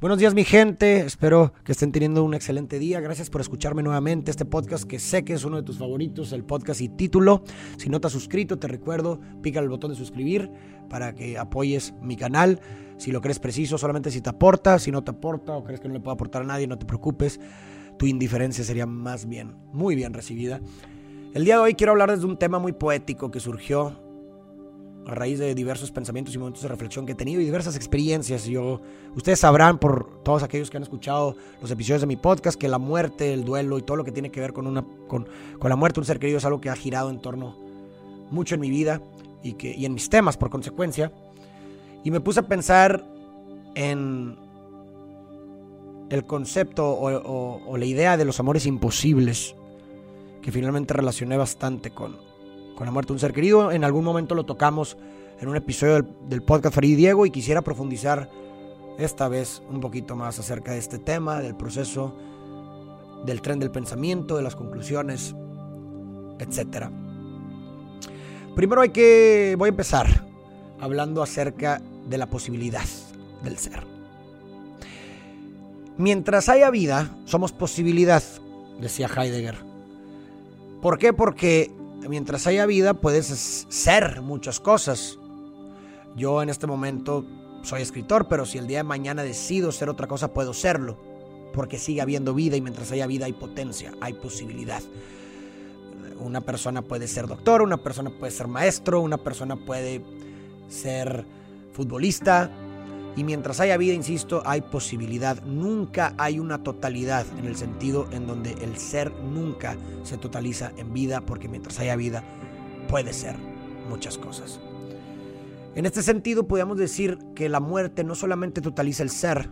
Buenos días mi gente, espero que estén teniendo un excelente día. Gracias por escucharme nuevamente este podcast que sé que es uno de tus favoritos, el podcast y título. Si no te has suscrito, te recuerdo, pica el botón de suscribir para que apoyes mi canal. Si lo crees preciso, solamente si te aporta, si no te aporta o crees que no le puede aportar a nadie, no te preocupes. Tu indiferencia sería más bien, muy bien recibida. El día de hoy quiero hablar desde un tema muy poético que surgió a raíz de diversos pensamientos y momentos de reflexión que he tenido y diversas experiencias. Yo, ustedes sabrán por todos aquellos que han escuchado los episodios de mi podcast que la muerte, el duelo y todo lo que tiene que ver con, una, con, con la muerte de un ser querido es algo que ha girado en torno mucho en mi vida y, que, y en mis temas por consecuencia. Y me puse a pensar en el concepto o, la idea de los amores imposibles que finalmente relacioné bastante con, con la muerte de un ser querido. En algún momento lo tocamos en un episodio del, podcast Farid Diego y quisiera profundizar esta vez un poquito más acerca de este tema, del proceso, del tren del pensamiento, de las conclusiones, etc. Primero hay que, voy a empezar hablando acerca de la posibilidad del ser. Mientras haya vida, somos posibilidad, decía Heidegger. ¿Por qué? Porque mientras haya vida puedes ser muchas cosas. Yo en este momento soy escritor, pero si el día de mañana decido ser otra cosa, puedo serlo. Porque sigue habiendo vida y mientras haya vida hay potencia, hay posibilidad. Una persona puede ser doctor, una persona puede ser maestro, una persona puede ser futbolista. Y mientras haya vida, insisto, hay posibilidad. Nunca hay una totalidad en el sentido en donde el ser nunca se totaliza en vida, porque mientras haya vida puede ser muchas cosas. En este sentido, podríamos decir que la muerte no solamente totaliza el ser,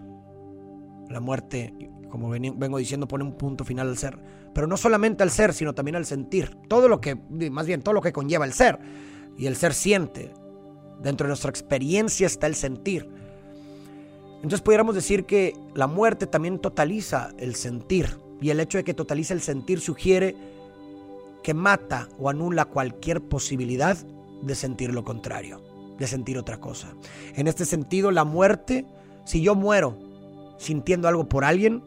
la muerte, como vengo diciendo, pone un punto final al ser, pero no solamente al ser, sino también al sentir. Todo lo que, más bien, todo lo que conlleva el ser. Y el ser siente. Dentro de nuestra experiencia está el sentir. Entonces pudiéramos decir que la muerte también totaliza el sentir y el hecho de que totaliza el sentir sugiere que mata o anula cualquier posibilidad de sentir lo contrario, de sentir otra cosa. En este sentido, la muerte, si yo muero sintiendo algo por alguien,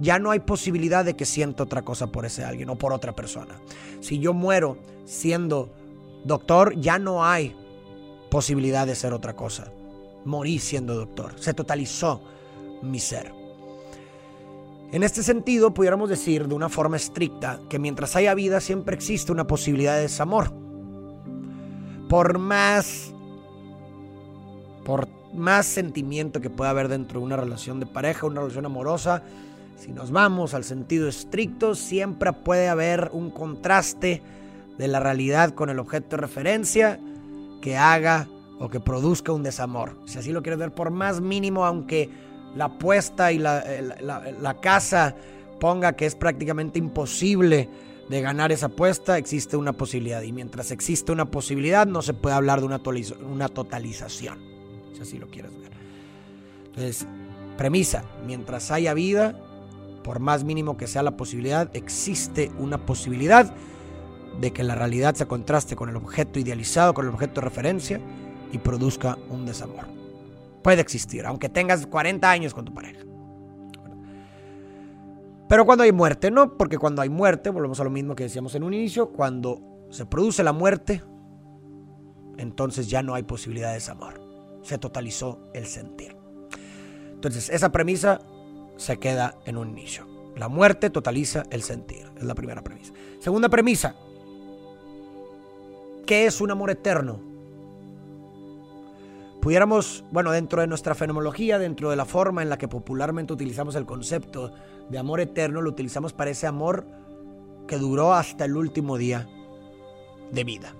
ya no hay posibilidad de que sienta otra cosa por ese alguien o por otra persona. Si yo muero siendo doctor, ya no hay posibilidad de ser otra cosa morí siendo doctor. Se totalizó mi ser. En este sentido, pudiéramos decir de una forma estricta que mientras haya vida siempre existe una posibilidad de desamor. Por más por más sentimiento que pueda haber dentro de una relación de pareja, una relación amorosa, si nos vamos al sentido estricto, siempre puede haber un contraste de la realidad con el objeto de referencia que haga o que produzca un desamor. Si así lo quieres ver, por más mínimo, aunque la apuesta y la, la, la, casa ponga que es prácticamente imposible de ganar esa apuesta, existe una posibilidad. Y mientras existe una posibilidad, no se puede hablar de una, una totalización. Si así lo quieres ver. Entonces, premisa, mientras haya vida, por más mínimo que sea la posibilidad, existe una posibilidad de que la realidad se contraste con el objeto idealizado, con el objeto de referencia, y produzca un desamor. Puede existir, aunque tengas 40 años con tu pareja. Pero cuando hay muerte, no, porque cuando hay muerte, volvemos a lo mismo que decíamos en un inicio, cuando se produce la muerte, entonces ya no hay posibilidad de desamor. Se totalizó el sentir. Entonces, esa premisa se queda en un inicio. La muerte totaliza el sentir. Es la primera premisa. Segunda premisa. ¿Qué es un amor eterno? Pudiéramos, bueno, dentro de nuestra fenomenología, dentro de la forma en la que popularmente utilizamos el concepto de amor eterno, lo utilizamos para ese amor que duró hasta el último día de vida.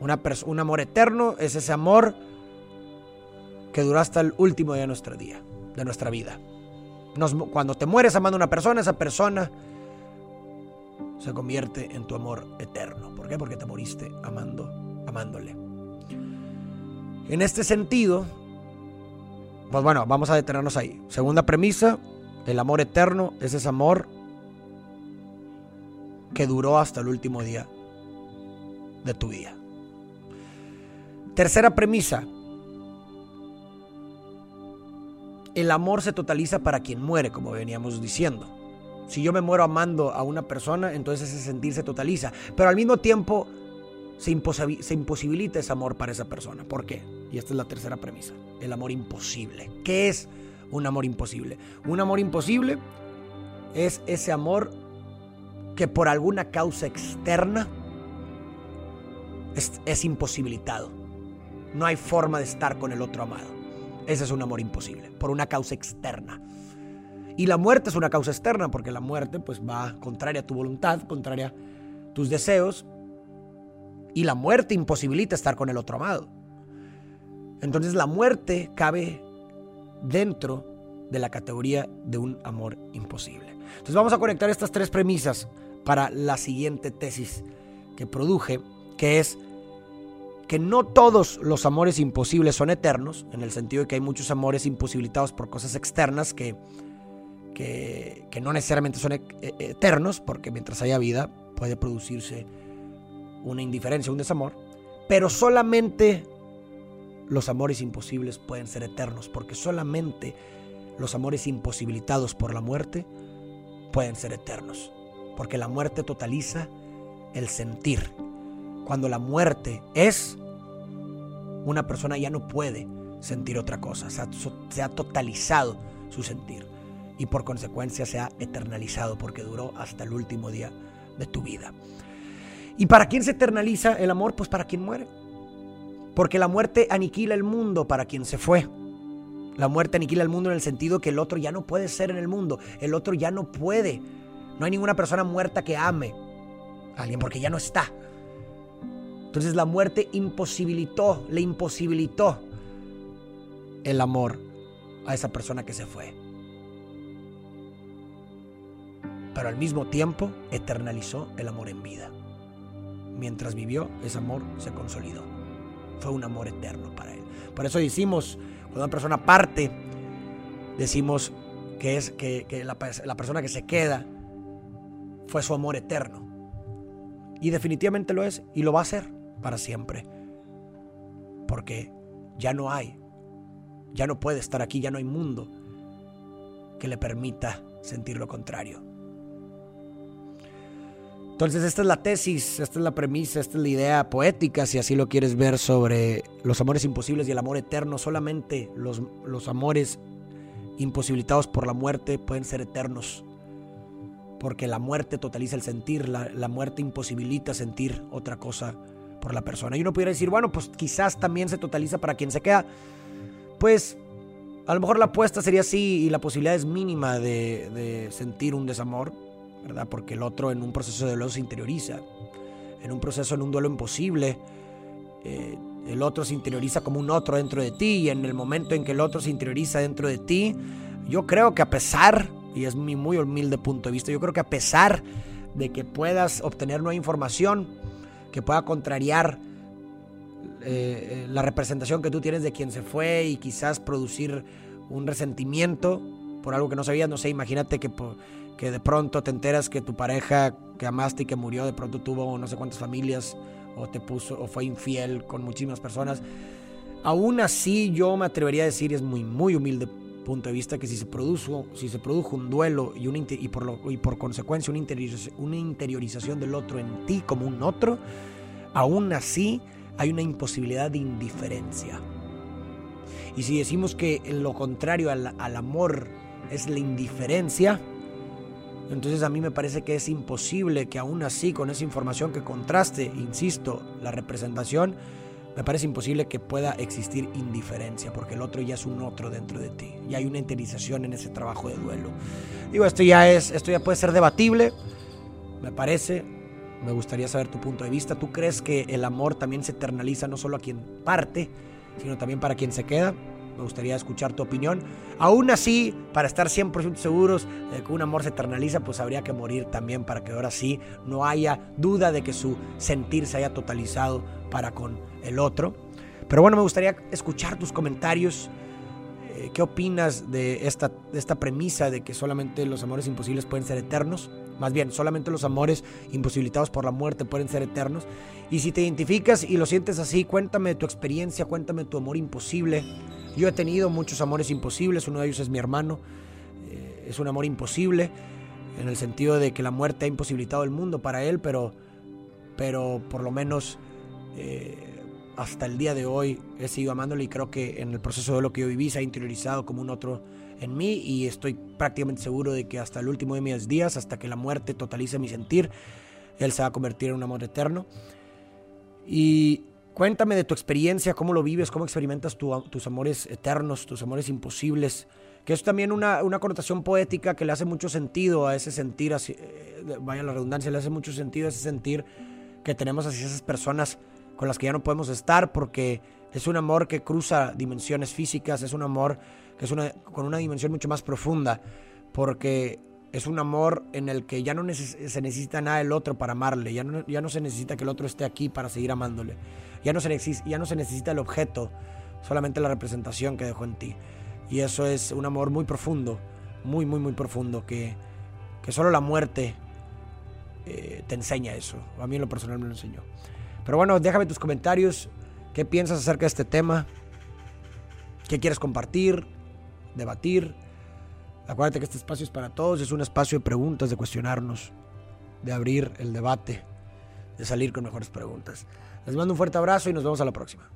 Una un amor eterno es ese amor que duró hasta el último día de nuestro día, de nuestra vida. Cuando te mueres amando a una persona, esa persona se convierte en tu amor eterno. ¿Por qué? Porque te moriste amando, amándole. En este sentido, pues bueno, vamos a detenernos ahí. Segunda premisa, el amor eterno es ese amor que duró hasta el último día de tu vida. Tercera premisa, el amor se totaliza para quien muere, como veníamos diciendo. Si yo me muero amando a una persona, entonces ese sentir se totaliza. Pero al mismo tiempo se, imposibilita ese amor para esa persona. ¿Por qué? Y esta es la tercera premisa. El amor imposible. ¿Qué es un amor imposible? Un amor imposible es ese amor que por alguna causa externa es, imposibilitado. No hay forma de estar con el otro amado. Ese es un amor imposible, por una causa externa. Y la muerte es una causa externa, porque la muerte pues va contraria a tu voluntad, contraria a tus deseos, y la muerte imposibilita estar con el otro amado. Entonces la muerte cabe dentro de la categoría de un amor imposible. Entonces vamos a conectar estas tres premisas para la siguiente tesis que produje, que es que no todos los amores imposibles son eternos, en el sentido de que hay muchos amores imposibilitados por cosas externas que, que, no necesariamente son e, e, eternos, porque mientras haya vida puede producirse una indiferencia, un desamor, pero solamente los amores imposibles pueden ser eternos, porque solamente los amores imposibilitados por la muerte pueden ser eternos, porque la muerte totaliza el sentir. Cuando la muerte es, una persona ya no puede sentir otra cosa, se ha, totalizado su sentir y por consecuencia se ha eternalizado porque duró hasta el último día de tu vida. ¿Y para quién se eternaliza el amor? Pues para quien muere. Porque la muerte aniquila el mundo para quien se fue. La muerte aniquila el mundo en el sentido que el otro ya no puede ser en el mundo. El otro ya no puede. No hay ninguna persona muerta que ame a alguien porque ya no está. Entonces la muerte imposibilitó, le imposibilitó el amor a esa persona que se fue. Pero al mismo tiempo eternalizó el amor en vida. Mientras vivió, ese amor se consolidó. Fue un amor eterno para él. Por eso decimos cuando una persona parte, decimos que es que, la, la persona que se queda fue su amor eterno. Y definitivamente lo es y lo va a ser para siempre. Porque ya no hay, ya no puede estar aquí, ya no hay mundo que le permita sentir lo contrario. Entonces esta es la tesis, esta es la premisa, esta es la idea poética, si así lo quieres ver, sobre los amores imposibles y el amor eterno. Solamente los, los amores imposibilitados por la muerte pueden ser eternos. Porque la muerte totaliza el sentir, la, muerte imposibilita sentir otra cosa por la persona. Y uno pudiera decir, bueno, pues quizás también se totaliza para quien se queda. Pues a lo mejor la apuesta sería así y la posibilidad es mínima de sentir un desamor ¿verdad? Porque el otro en un proceso de duelo se interioriza. En un proceso, en un duelo imposible, eh, el otro se interioriza como un otro dentro de ti y en el momento en que el otro se interioriza dentro de ti, yo creo que a pesar, y es mi muy humilde punto de vista, yo creo que a pesar de que puedas obtener nueva información que pueda contrariar eh, eh, la representación que tú tienes de quien se fue y quizás producir un resentimiento por algo que no sabías, no sé, imagínate que que de pronto te enteras que tu pareja que amaste y que murió, de pronto tuvo no sé cuántas familias o te puso o fue infiel con muchísimas personas. Aún así yo me atrevería a decir, es muy muy humilde punto de vista que si se produjo, si se produjo un duelo y, un, y, por, lo, y por consecuencia una interiorización, una interiorización del otro en ti como un otro, aún así hay una imposibilidad de indiferencia. Y si decimos que lo contrario al, al amor es la indiferencia, entonces a mí me parece que es imposible que aún así, con esa información que contraste, insisto, la representación, me parece imposible que pueda existir indiferencia, porque el otro ya es un otro dentro de ti. Y hay una interiorización en ese trabajo de duelo. Digo, esto ya es, esto ya puede ser debatible, me parece. Me gustaría saber tu punto de vista. ¿Tú crees que el amor también se eternaliza no solo a quien parte, sino también para quien se queda? Me gustaría escuchar tu opinión. Aún así, para estar 100% seguros de que un amor se eternaliza, pues habría que morir también para que ahora sí no haya duda de que su sentir se haya totalizado para con el otro. Pero bueno, me gustaría escuchar tus comentarios. Eh, ¿Qué opinas de esta, de esta premisa de que solamente los amores imposibles pueden ser eternos? Más bien, solamente los amores imposibilitados por la muerte pueden ser eternos. Y si te identificas y lo sientes así, cuéntame tu experiencia, cuéntame tu amor imposible Yo he tenido muchos amores imposibles, uno de ellos es mi hermano. Eh, es un amor imposible en el sentido de que la muerte ha imposibilitado el mundo para él, pero, pero por lo menos eh, hasta el día de hoy he seguido amándole y creo que en el proceso de lo que yo viví se ha interiorizado como un otro en mí y estoy prácticamente seguro de que hasta el último de mis días, hasta que la muerte totalice mi sentir, él se va a convertir en un amor eterno. Y cuéntame de tu experiencia, cómo lo vives, cómo experimentas tus amores eternos, tus amores imposibles, que es también una, una, connotación poética que le hace mucho sentido a ese sentir, así, eh, vaya la redundancia, le hace mucho sentido a ese sentir que tenemos hacia esas personas con las que ya no podemos estar porque es un amor que cruza dimensiones físicas, es un amor que es una, con una dimensión mucho más profunda, porque es un amor en el que ya no se necesita nada del otro para amarle, ya no, ya no se necesita que el otro esté aquí para seguir amándole, ya no, se ya no se necesita el objeto, solamente la representación que dejó en ti. Y eso es un amor muy profundo, muy, muy, muy profundo, que, que solo la muerte eh, te enseña eso. A mí en lo personal me lo enseñó. Pero bueno, déjame tus comentarios. ¿Qué piensas acerca de este tema? ¿Qué quieres compartir? ¿Debatir? Acuérdate que este espacio es para todos. Es un espacio de preguntas, de cuestionarnos, de abrir el debate, de salir con mejores preguntas. Les mando un fuerte abrazo y nos vemos a la próxima.